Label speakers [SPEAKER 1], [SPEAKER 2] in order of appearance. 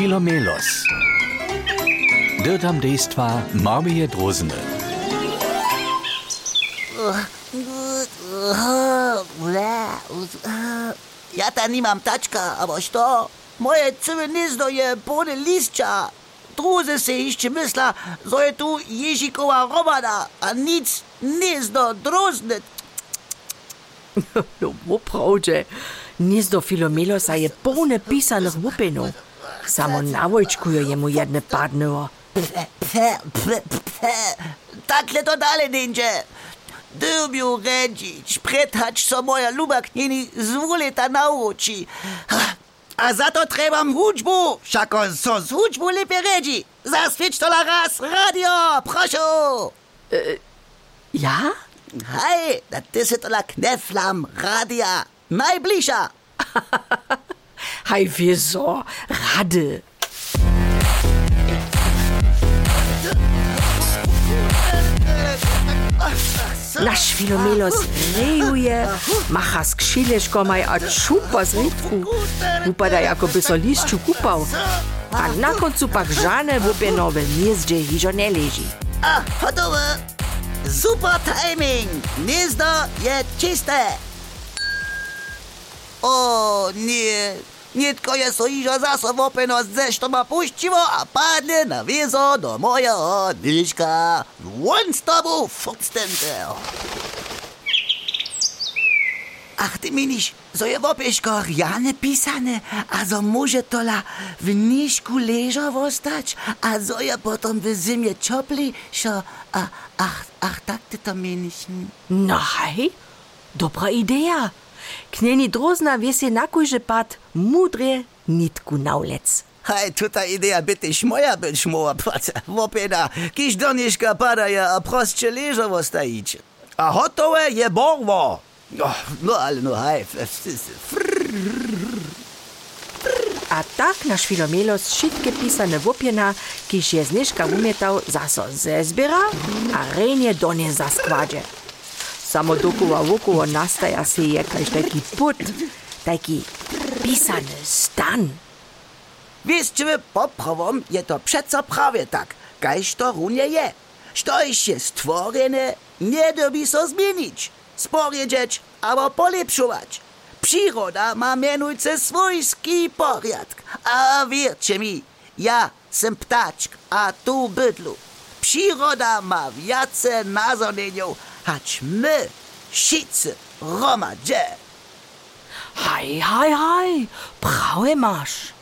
[SPEAKER 1] Filomelos. Dirtam dejstva Marmije Drozene.
[SPEAKER 2] Ja, ta nimam tačka, a boš to? Moje crvenizdo je pone lišča. Druze se išče misla, zo je tu Ježikova romana, a nic nezdo drozne.
[SPEAKER 3] No, prav že. Nezdo Filomelosa je polne pisanih vupenov. Samo na wojczku jemu jedne
[SPEAKER 2] pfe. Takle to dalej ninja. Dybiu redzić, pretać, co moja luba knini z ulita nauczy. A za to trebam hudźbu, wszako so z hudźbu lepiej redzi. Zaswieć to la raz, radio, proszę.
[SPEAKER 3] Ja?
[SPEAKER 2] Hej, ty se to la kneflam, radia. Najbliższa.
[SPEAKER 3] Kaj vezo, rade. Naš Filomelos rejuje, maha s kšileškomaj, a čupa z ritku. Upada, jako bi so lišču kupal. A na koncu pak žane v penove gnezde hižo ne leži.
[SPEAKER 2] A, gotovo. Super timing. Gnezdo je čiste. O, nije. Zase vopeno ze što ma puščivo, a padne na vezo do mojego dyška. Won z tobu fucstente. Ach, ty miniš, zo je v opieškoch Jane písané a zo môže to la v nížku ležo ostať a zo je potom v zimie čopli, šo, a, ach, ach, tak ty to miniš.
[SPEAKER 3] No hej, dobra idea. Kneni drozna wiesie na kujże pad mudre nitku naulec.
[SPEAKER 2] Hej, tuta idea bytyś moja być moja praca. Wopena, kiż do niżka padaje, a prostsze leżo ostajić. A hotowe je borwo. No, no ale no f-
[SPEAKER 3] A tak nasz Filomelos wszystkie pisane wopiena, kiż je zniżka umietał, zaso zezbiera, a rejnie do nie zaskładzie. Samo dokoła wokoło nastaja się jakaś taki put, taki pisany stan.
[SPEAKER 2] Wiecie, poprawom je to przeco prawie tak, kajż to runie je. Štož je stworene, nie dobi so zmienić, sporjedzieć albo polepszować. Przyroda ma mianujce swojski porядk. A wiercie mi, ja sem ptaczk, a tu bydlu. Przyroda ma wiace nazornieniów, hać my, wszyscy, romadzie.
[SPEAKER 3] Hej, hej, hej, prawe masz.